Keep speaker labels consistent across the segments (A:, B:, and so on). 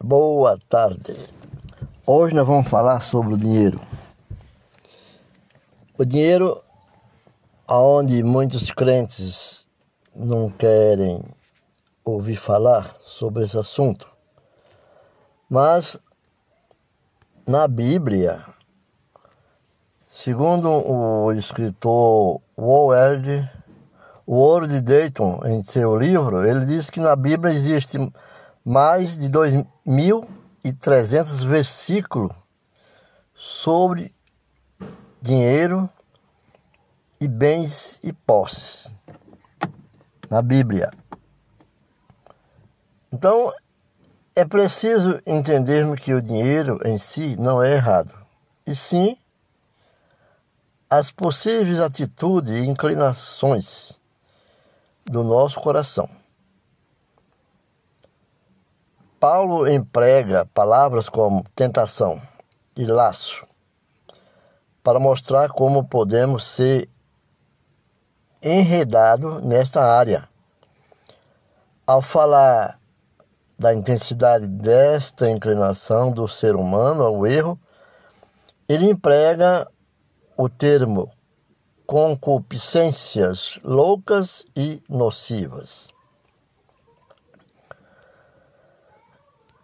A: Boa tarde. Hoje nós vamos falar sobre o dinheiro. O dinheiro, aonde muitos crentes não querem ouvir falar sobre esse assunto, mas na Bíblia, segundo o escritor Ward, Ward Dayton, em seu livro, ele diz que na Bíblia existe mais de 2.300 versículos sobre dinheiro e bens e posses na Bíblia. Então, é preciso entendermos que o dinheiro em si não é errado, e sim as possíveis atitudes e inclinações do nosso coração. Paulo emprega palavras como tentação e laço para mostrar como podemos ser enredados nesta área. Ao falar da intensidade desta inclinação do ser humano ao erro, ele emprega o termo concupiscências loucas e nocivas.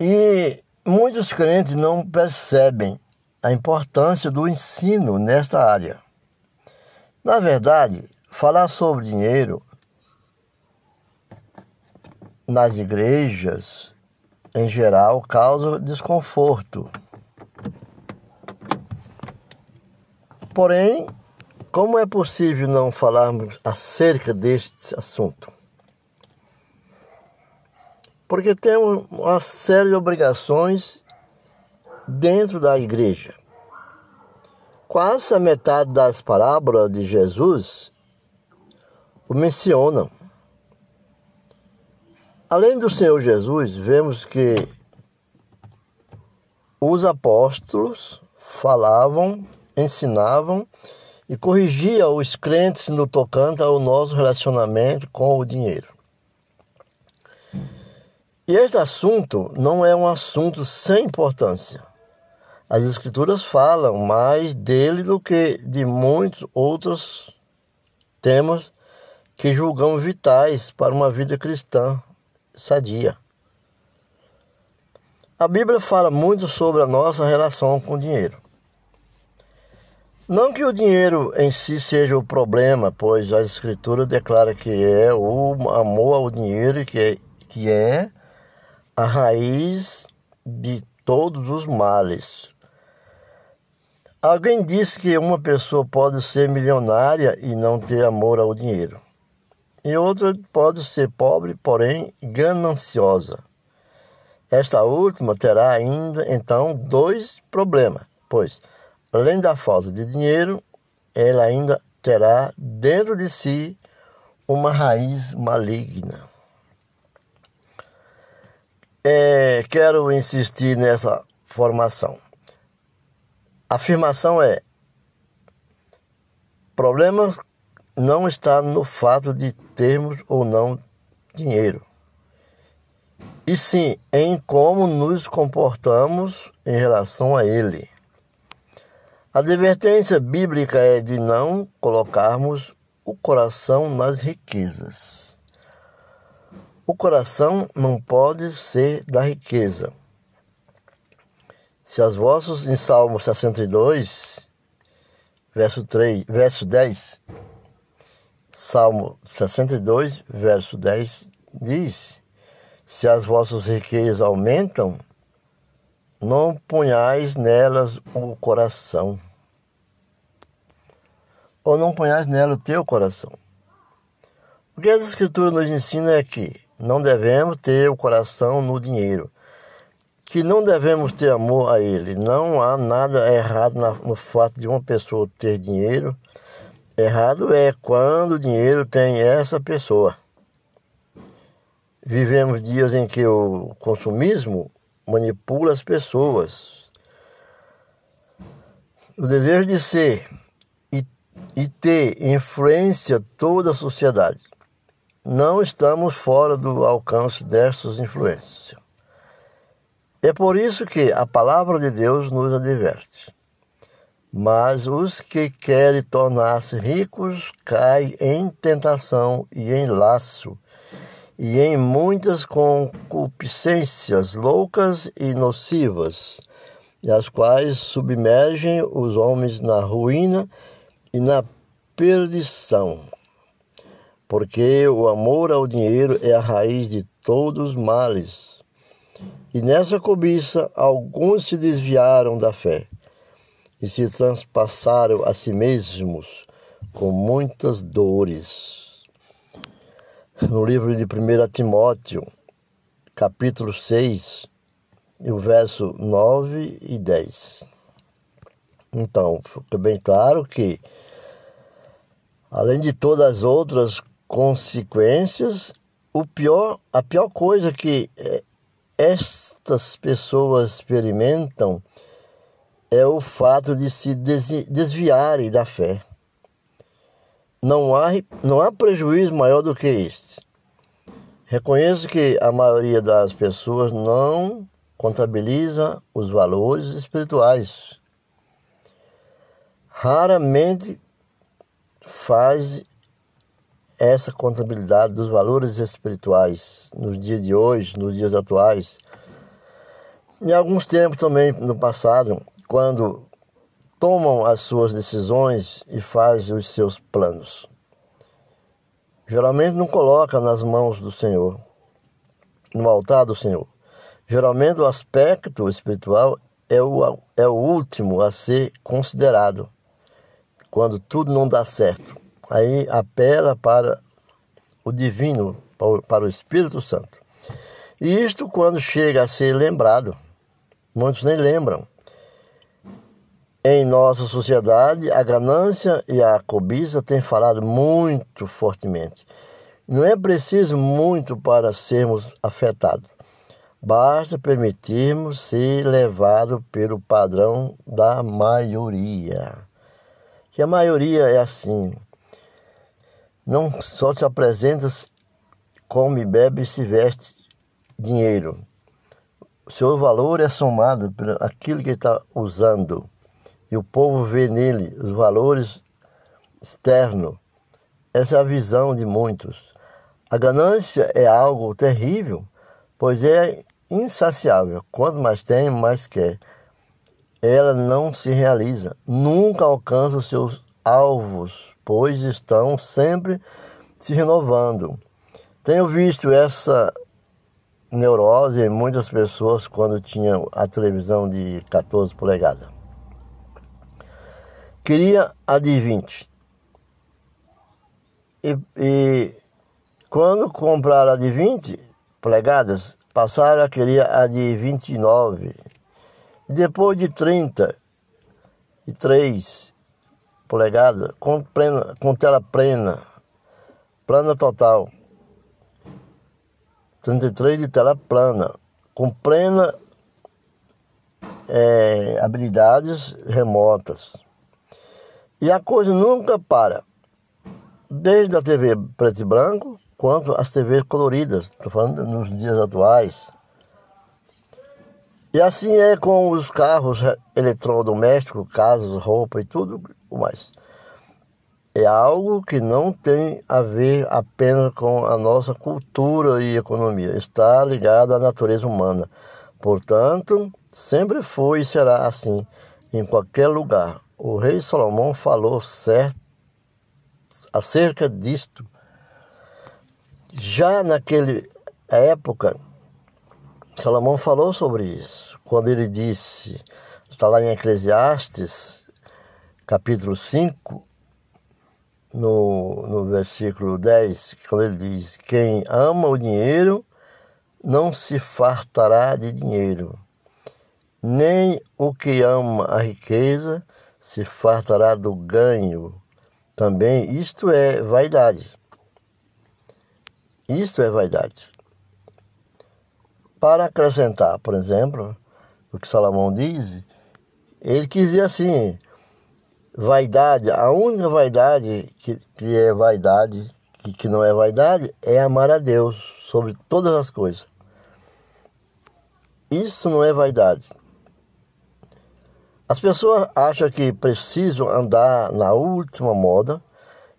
A: E muitos crentes não percebem a importância do ensino nesta área. Na verdade, falar sobre dinheiro nas igrejas, em geral, causa desconforto. Porém, como é possível não falarmos acerca deste assunto? Porque temos uma série de obrigações dentro da igreja. Quase a metade das parábolas de Jesus o mencionam. Além do Senhor Jesus, vemos que os apóstolos falavam, ensinavam e corrigiam os crentes no tocante ao nosso relacionamento com o dinheiro. E este assunto não é um assunto sem importância. As Escrituras falam mais dele do que de muitos outros temas que julgamos vitais para uma vida cristã sadia. A Bíblia fala muito sobre a nossa relação com o dinheiro. Não que o dinheiro em si seja o problema, pois a Escritura declara que é o amor ao dinheiro que é, que é a raiz de todos os males. Alguém disse que uma pessoa pode ser milionária e não ter amor ao dinheiro. E outra pode ser pobre, porém gananciosa. Esta última terá ainda então dois problemas, pois além da falta de dinheiro, ela ainda terá dentro de si uma raiz maligna. É, quero insistir nessa formação. A afirmação é: problema não está no fato de termos ou não dinheiro, e sim em como nos comportamos em relação a ele. A advertência bíblica é de não colocarmos o coração nas riquezas. O coração não pode ser da riqueza. Se as vossas, em Salmo 62, verso, 3, verso 10, Salmo 62, verso 10 diz: Se as vossas riquezas aumentam, não ponhais nelas o coração. Ou não ponhais nela o teu coração. O que as Escrituras nos ensinam é que não devemos ter o coração no dinheiro, que não devemos ter amor a ele. Não há nada errado no fato de uma pessoa ter dinheiro. Errado é quando o dinheiro tem essa pessoa. Vivemos dias em que o consumismo manipula as pessoas. O desejo de ser e, e ter influência toda a sociedade não estamos fora do alcance dessas influências. É por isso que a palavra de Deus nos adverte. Mas os que querem tornar-se ricos caem em tentação e em laço, e em muitas concupiscências loucas e nocivas, as quais submergem os homens na ruína e na perdição. Porque o amor ao dinheiro é a raiz de todos os males. E nessa cobiça alguns se desviaram da fé e se transpassaram a si mesmos com muitas dores. No livro de 1 Timóteo, capítulo 6, o verso 9 e 10. Então, fica bem claro que, além de todas as outras consequências, o pior, a pior coisa que eh, estas pessoas experimentam é o fato de se desviarem da fé. Não há, não há prejuízo maior do que este. Reconheço que a maioria das pessoas não contabiliza os valores espirituais. Raramente faz essa contabilidade dos valores espirituais nos dias de hoje, nos dias atuais. Em alguns tempos também no passado, quando tomam as suas decisões e fazem os seus planos. Geralmente não coloca nas mãos do Senhor, no altar do Senhor. Geralmente o aspecto espiritual é o, é o último a ser considerado. Quando tudo não dá certo, aí apela para o divino, para o Espírito Santo. E isto quando chega a ser lembrado, muitos nem lembram. Em nossa sociedade, a ganância e a cobiça têm falado muito fortemente. Não é preciso muito para sermos afetados. Basta permitirmos ser levados pelo padrão da maioria. Que a maioria é assim. Não só se apresenta, come, bebe e se veste dinheiro. O seu valor é somado por aquilo que está usando e o povo vê nele os valores externos. Essa é a visão de muitos. A ganância é algo terrível, pois é insaciável. Quanto mais tem, mais quer. Ela não se realiza, nunca alcança os seus alvos, pois estão sempre se renovando. Tenho visto essa neurose em muitas pessoas quando tinham a televisão de 14 polegadas. Queria a de 20. E, e quando compraram a de 20 polegadas, passaram a querer a de 29. E depois de 33 polegadas, com, plena, com tela plena, plana total. 33 de tela plana, com plena é, habilidades remotas. E a coisa nunca para. Desde a TV preto e branco, quanto as TVs coloridas, estou falando nos dias atuais. E assim é com os carros eletrodomésticos, casas, roupa e tudo mais. É algo que não tem a ver apenas com a nossa cultura e economia, está ligado à natureza humana. Portanto, sempre foi e será assim em qualquer lugar o rei Salomão falou certo acerca disto. Já naquela época, Salomão falou sobre isso, quando ele disse, está lá em Eclesiastes, capítulo 5, no, no versículo 10, quando ele diz: Quem ama o dinheiro não se fartará de dinheiro, nem o que ama a riqueza se fartará do ganho também. Isto é vaidade. Isto é vaidade. Para acrescentar, por exemplo, o que Salomão diz, ele quis dizer assim: vaidade, a única vaidade que, que é vaidade, que, que não é vaidade, é amar a Deus sobre todas as coisas. Isso não é vaidade. As pessoas acham que precisam andar na última moda,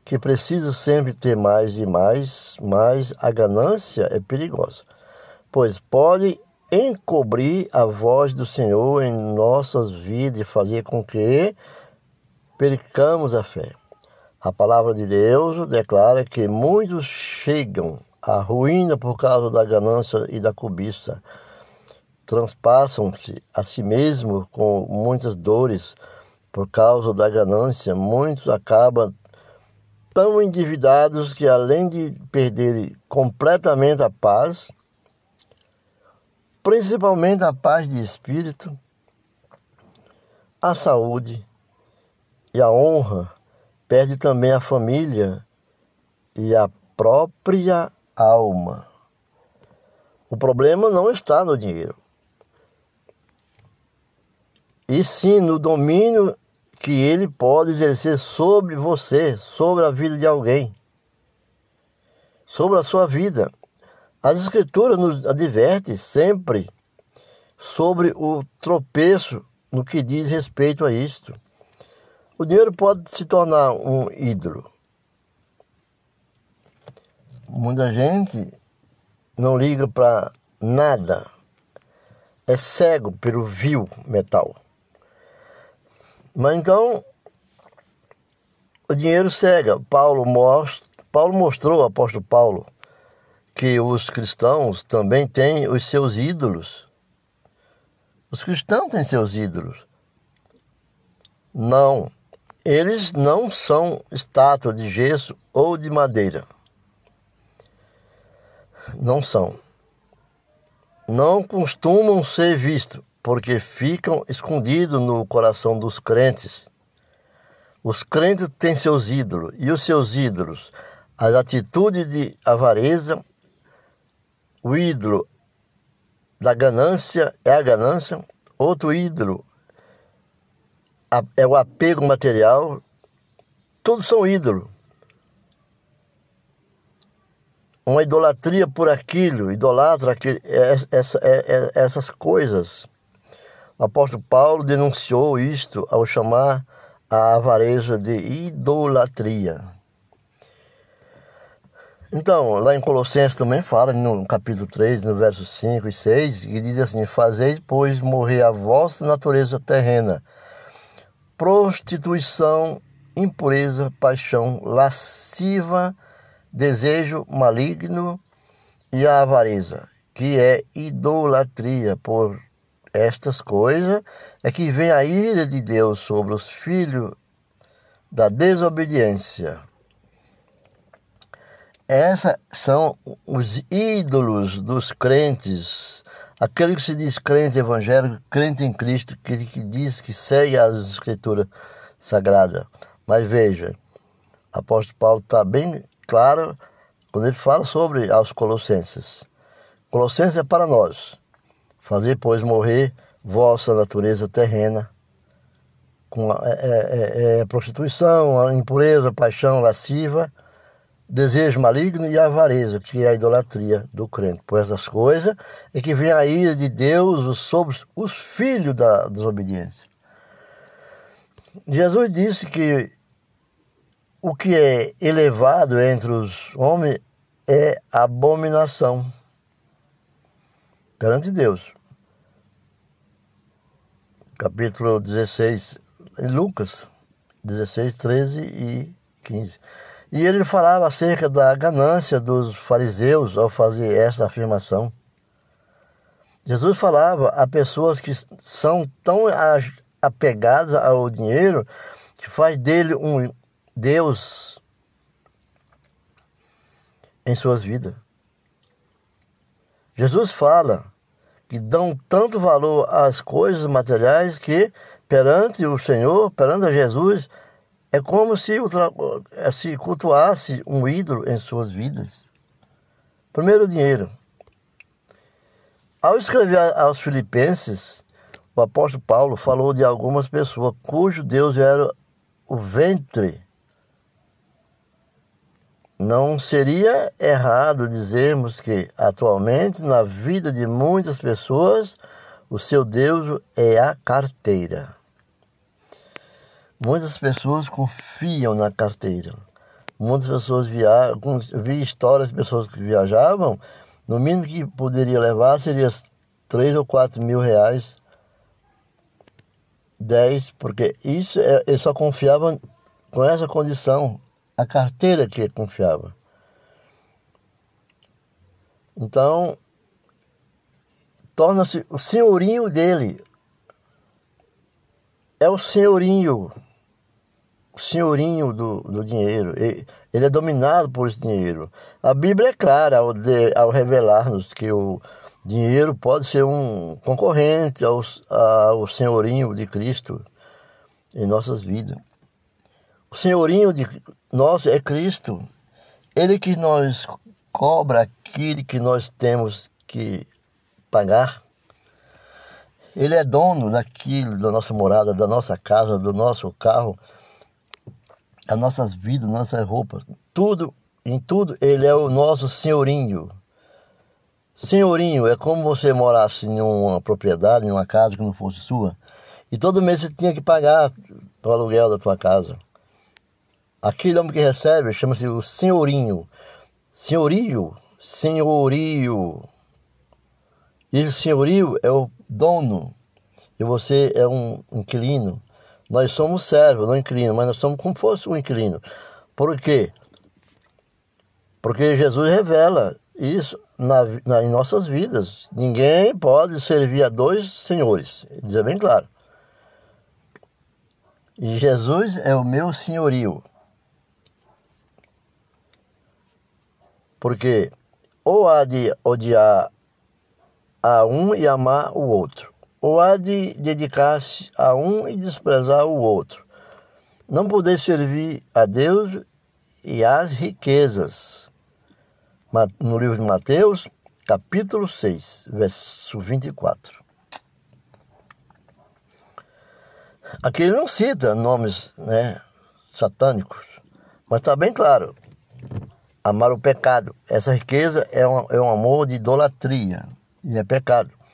A: que precisam sempre ter mais e mais, mas a ganância é perigosa, pois pode encobrir a voz do Senhor em nossas vidas e fazer com que percamos a fé. A palavra de Deus declara que muitos chegam à ruína por causa da ganância e da cobiça transpassam-se a si mesmo com muitas dores por causa da ganância. Muitos acabam tão endividados que, além de perderem completamente a paz, principalmente a paz de espírito, a saúde e a honra, perde também a família e a própria alma. O problema não está no dinheiro e sim no domínio que ele pode exercer sobre você, sobre a vida de alguém, sobre a sua vida. As Escrituras nos advertem sempre sobre o tropeço no que diz respeito a isto. O dinheiro pode se tornar um ídolo. Muita gente não liga para nada, é cego pelo vil metal. Mas então o dinheiro cega. Paulo, mostra, Paulo mostrou, o apóstolo Paulo, que os cristãos também têm os seus ídolos. Os cristãos têm seus ídolos. Não, eles não são estátuas de gesso ou de madeira. Não são. Não costumam ser vistos porque ficam escondidos no coração dos crentes. Os crentes têm seus ídolos, e os seus ídolos, as atitudes de avareza, o ídolo da ganância é a ganância, outro ídolo é o apego material, todos são ídolos. Uma idolatria por aquilo, idolatra aquilo, é, essa, é, é, essas coisas. O apóstolo Paulo denunciou isto ao chamar a avareza de idolatria. Então, lá em Colossenses também fala, no capítulo 3, no verso 5 e 6, que diz assim: Fazeis, pois, morrer a vossa natureza terrena, prostituição, impureza, paixão, lasciva, desejo maligno e a avareza, que é idolatria, por estas coisas é que vem a ira de Deus sobre os filhos da desobediência. Esses são os ídolos dos crentes, aquele que se diz crente evangélico, crente em Cristo, que, que diz que segue as escrituras sagradas. Mas veja, apóstolo Paulo está bem claro quando ele fala sobre os colossenses. Colossenses é para nós. Fazer, pois, morrer vossa natureza terrena, com a, é, é, é, é prostituição, a impureza, paixão lasciva, desejo maligno e avareza, que é a idolatria do crente. Por essas coisas é que vem a ira de Deus sobre os filhos da desobediência. Jesus disse que o que é elevado entre os homens é abominação perante Deus capítulo 16, em Lucas 16, 13 e 15. E ele falava acerca da ganância dos fariseus ao fazer essa afirmação. Jesus falava a pessoas que são tão apegadas ao dinheiro que faz dele um Deus em suas vidas. Jesus fala que dão tanto valor às coisas materiais que perante o Senhor, perante Jesus, é como se, se cultuasse um ídolo em suas vidas. Primeiro, dinheiro. Ao escrever aos Filipenses, o apóstolo Paulo falou de algumas pessoas cujo Deus era o ventre não seria errado dizermos que, atualmente, na vida de muitas pessoas, O seu Deus é a carteira. Muitas pessoas confiam na carteira. Muitas pessoas viajam, vi histórias de pessoas que viajavam, no mínimo que poderia levar seria 3 ou 4 mil reais, 10, porque isso é, ele só confiava com essa condição, a carteira que ele confiava. Então, torna-se o senhorinho dele. É o senhorinho, senhorinho do, do dinheiro. Ele, é dominado por esse dinheiro. A Bíblia é clara ao, ao revelar-nos que o dinheiro pode ser um concorrente ao, ao senhorinho de Cristo em nossas vidas. O senhorinho de nosso é Cristo. Ele que nos cobra aquilo que nós temos que pagar. Ele é dono daquilo, da nossa morada, da nossa casa, do nosso carro, das nossas vidas, nossas roupas. Tudo, em tudo, ele é o nosso senhorinho. Senhorinho é como você morasse em uma propriedade, em uma casa que não fosse sua, e todo mês você tinha que pagar o aluguel da tua casa. Aquele homem que recebe chama-se o senhorinho. Senhorio, senhorio. Esse senhorio é o dono e você é um inquilino. Nós somos servos, não inquilino, mas nós somos como fosse um inquilino. Por quê? Porque Jesus revela isso na, na, em nossas vidas. Ninguém pode servir a dois senhores, dizer bem claro. E Jesus é o meu senhorio. Porque ou há de odiar a um e amar o outro, ou há de dedicar-se a um e desprezar o outro. Não poder servir a Deus e às riquezas. No livro de Mateus, capítulo 6, verso 24. Aqui ele não cita nomes né, satânicos, mas está bem claro amar o pecado. Essa riqueza é um, é um amor de idolatria e é pecado.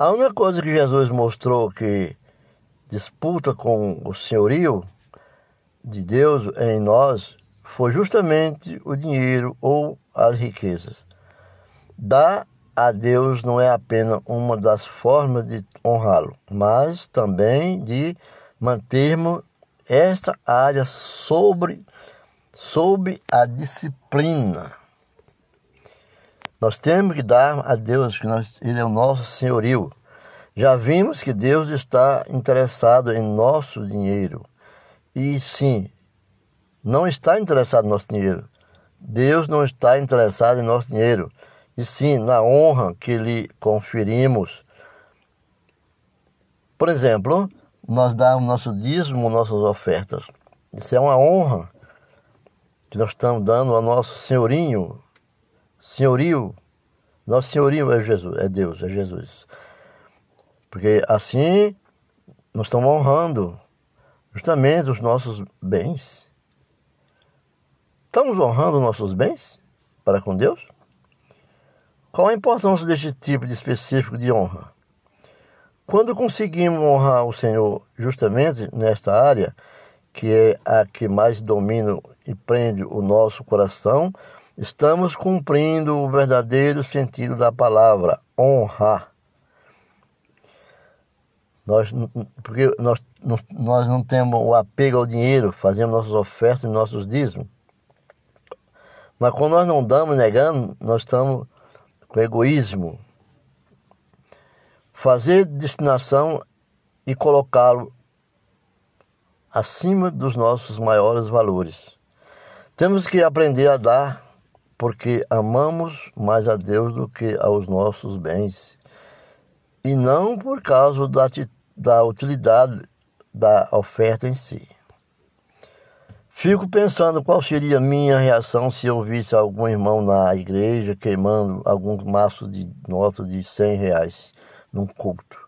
A: A única coisa que Jesus mostrou que disputa com o senhorio de Deus em nós foi justamente o dinheiro ou as riquezas. Dar a Deus não é apenas uma das formas de honrá-lo, mas também de mantermos esta área sobre sob a disciplina. Nós temos que dar a Deus que nós, Ele é o nosso senhorio. Já vimos que Deus está interessado em nosso dinheiro. E sim, não está interessado no nosso dinheiro. Deus não está interessado em nosso dinheiro. E sim, na honra que lhe conferimos. Por exemplo, nós damos nosso dízimo, nossas ofertas. Isso é uma honra que nós estamos dando ao nosso senhorinho, senhorio, nosso senhorio é Jesus, é Deus, é Jesus. Porque assim nós estamos honrando justamente os nossos bens. Estamos honrando nossos bens para com Deus? Qual a importância deste tipo de específico de honra? Quando conseguimos honrar o Senhor justamente nesta área, que é a que mais domina e prende o nosso coração, estamos cumprindo o verdadeiro sentido da palavra honrar. Nós, porque nós, nós não temos o apego ao dinheiro, fazemos nossas ofertas e nossos dízimos. Mas quando nós não damos negando, nós estamos com egoísmo. Fazer destinação e colocá-lo acima dos nossos maiores valores. Temos que aprender a dar porque amamos mais a Deus do que aos nossos bens e não por causa da, da utilidade da oferta em si. Fico pensando qual seria a minha reação se eu visse algum irmão na igreja queimando algum maço de nota de 100 reais num culto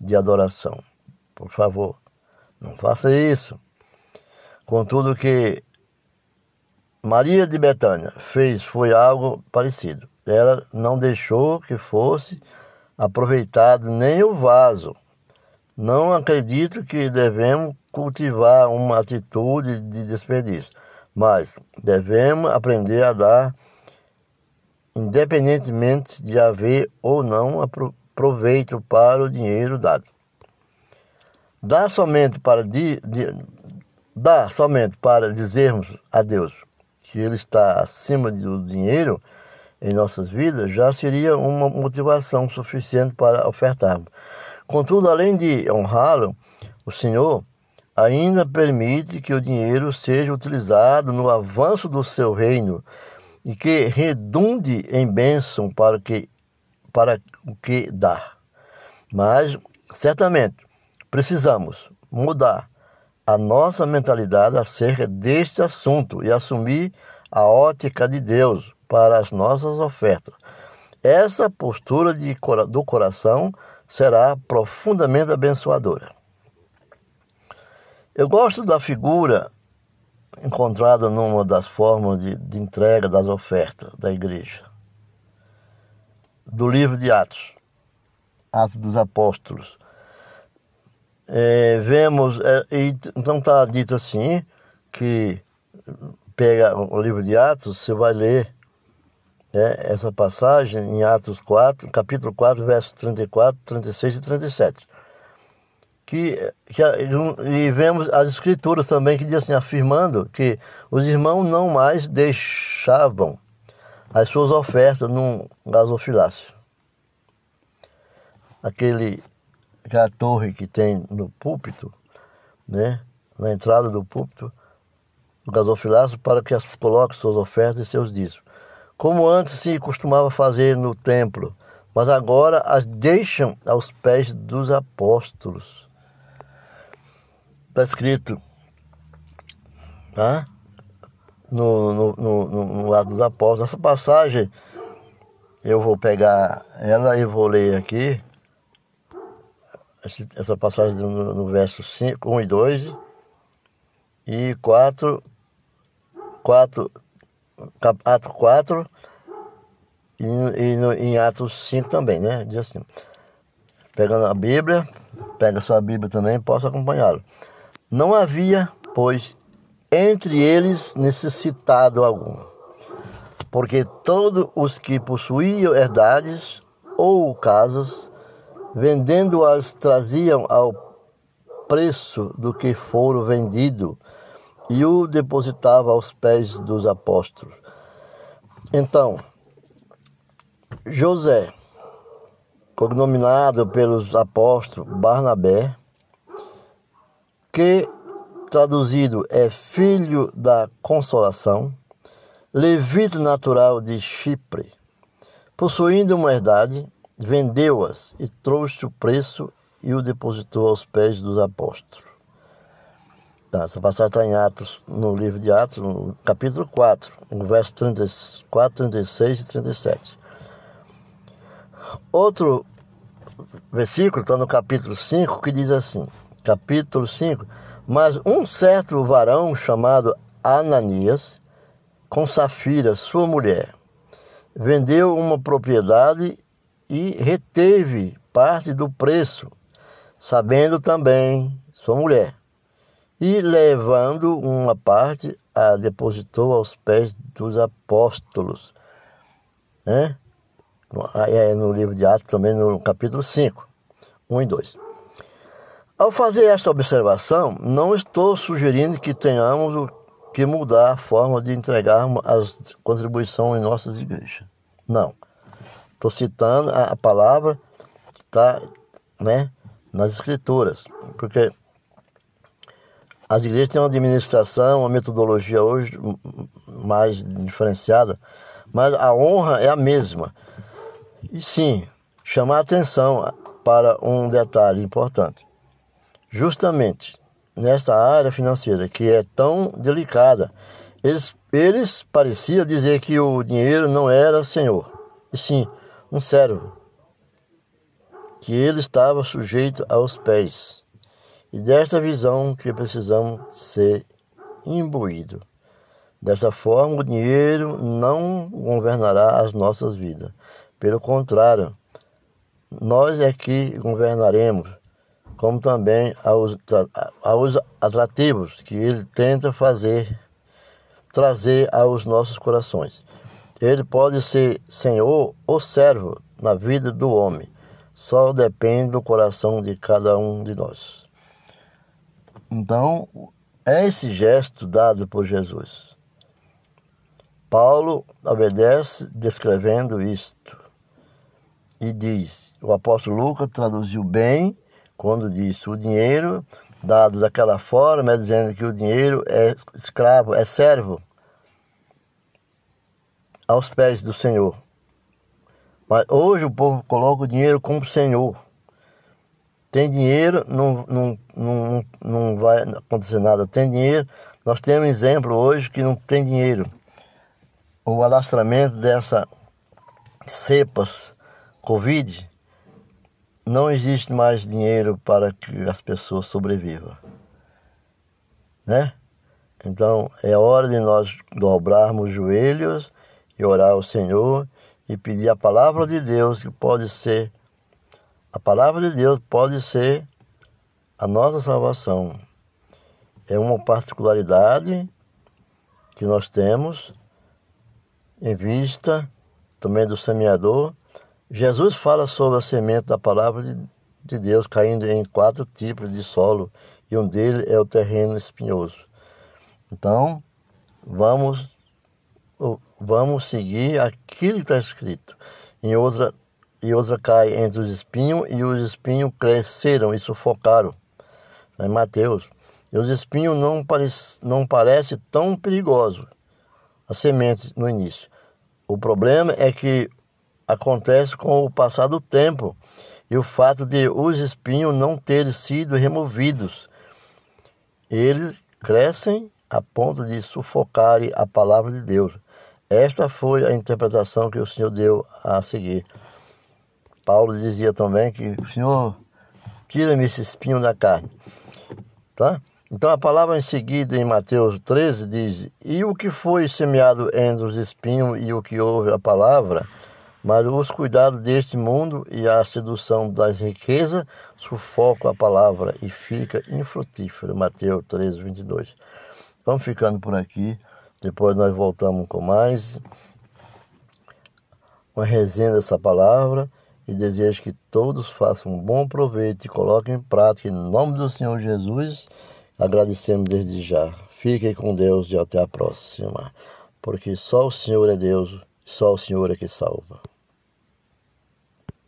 A: de adoração. Por favor, não faça isso. Contudo que Maria de Betânia fez foi algo parecido. Ela não deixou que fosse aproveitado nem o vaso. Não acredito que devemos cultivar uma atitude de desperdício, mas devemos aprender a dar, independentemente de haver ou não proveito para o dinheiro dado. Dá somente para, di, di, dá somente para dizermos a Deus que Ele está acima do dinheiro em nossas vidas, já seria uma motivação suficiente para ofertarmos. Contudo, além de honrá-lo, o Senhor ainda permite que o dinheiro seja utilizado no avanço do seu reino e que redunde em bênção para, que, para o que dá. Mas, certamente, precisamos mudar a nossa mentalidade acerca deste assunto e assumir a ótica de Deus para as nossas ofertas. Essa postura de, do coração será profundamente abençoadora. Eu gosto da figura encontrada numa das formas de, de entrega das ofertas da igreja, do livro de Atos, Atos dos Apóstolos. É, vemos, é, então está dito assim, que pega o livro de Atos, você vai ler né, essa passagem em Atos 4, capítulo 4, versos 34, 36 e 37. Que, que, e vemos as escrituras também que diz assim, afirmando que os irmãos não mais deixavam as suas ofertas num gasofilácio. Aquele, aquela torre que tem no púlpito, né, na entrada do púlpito, o gasofilácio, para que as coloque suas ofertas e seus dízimos como antes se costumava fazer no templo, mas agora as deixam aos pés dos apóstolos. Está escrito tá? no, no, no, no lado dos apóstolos. Essa passagem eu vou pegar ela e vou ler aqui. Essa passagem no, no verso 5, 1 e 2 e 4, 4 Atos 4 e, e no, em Atos 5 também, né? Diz assim. Pegando a Bíblia, pega sua Bíblia também, posso acompanhá-lo. Não havia, pois, entre eles necessitado algum, porque todos os que possuíam herdades ou casas, vendendo-as, traziam ao preço do que foram vendido e o depositava aos pés dos apóstolos. Então, José, cognominado pelos apóstolos Barnabé, que traduzido é filho da consolação, levito natural de Chipre, possuindo uma herdade, vendeu-as e trouxe o preço e o depositou aos pés dos apóstolos. Tá, essa passagem está em Atos, no livro de Atos, no capítulo 4, no verso 34, 36 e 37. Outro versículo está no capítulo 5 que diz assim: capítulo 5, mas um certo varão chamado Ananias, com Safira, sua mulher, vendeu uma propriedade e reteve parte do preço, sabendo também sua mulher e levando uma parte a depositou aos pés dos apóstolos. Né? É no livro de Atos, também no capítulo 5, 1 e 2. Ao fazer esta observação, não estou sugerindo que tenhamos que mudar a forma de entregarmos as contribuições em nossas igrejas. Não. Estou citando a palavra que está né, nas escrituras, porque as igrejas têm uma administração, uma metodologia hoje mais diferenciada, mas a honra é a mesma. E sim, chamar atenção para um detalhe importante. Justamente nesta área financeira que é tão delicada, eles, eles pareciam dizer que o dinheiro não era senhor, e sim um servo, que ele estava sujeito aos pés. E desta visão que precisamos ser imbuídos. Dessa forma, o dinheiro não governará as nossas vidas. Pelo contrário, nós é que governaremos, como também aos, aos atrativos que ele tenta fazer, trazer aos nossos corações. Ele pode ser senhor ou servo na vida do homem, só depende do coração de cada um de nós. Então, é esse gesto dado por Jesus. Paulo obedece descrevendo isto e diz: o apóstolo Lucas traduziu bem quando disse: o dinheiro dado daquela forma, é dizendo que o dinheiro é escravo, é servo aos pés do Senhor. Mas hoje o povo coloca o dinheiro como Senhor. Tem dinheiro, não, não, não, não vai acontecer nada. Tem dinheiro, nós temos exemplo hoje que não tem dinheiro. O alastramento dessas cepas Covid, não existe mais dinheiro para que as pessoas sobrevivam. Né? Então é hora de nós dobrarmos os joelhos e orar ao Senhor e pedir a palavra de Deus que pode ser a palavra de Deus pode ser a nossa salvação. É uma particularidade que nós temos em vista também do semeador. Jesus fala sobre a semente da palavra de, de Deus caindo em quatro tipos de solo e um deles é o terreno espinhoso. Então, vamos vamos seguir aquilo que está escrito. Em outra, e outra cai entre os espinhos, e os espinhos cresceram e sufocaram. Em Mateus. E os espinhos não, parece, não parece tão perigoso a semente no início. O problema é que acontece com o passar do tempo e o fato de os espinhos não terem sido removidos. Eles crescem a ponto de sufocarem a palavra de Deus. Esta foi a interpretação que o Senhor deu a seguir. Paulo dizia também que o Senhor tira-me esse espinho da carne. Tá? Então a palavra em seguida em Mateus 13 diz: E o que foi semeado entre os espinhos e o que ouve a palavra, mas os cuidados deste mundo e a sedução das riquezas sufocam a palavra e fica infrutífero. Mateus 13, 22. Vamos ficando por aqui. Depois nós voltamos com mais uma resenha dessa palavra e desejo que todos façam um bom proveito e coloquem em prática em nome do Senhor Jesus. Agradecemos desde já. Fiquem com Deus e até a próxima. Porque só o Senhor é Deus, só o Senhor é que salva.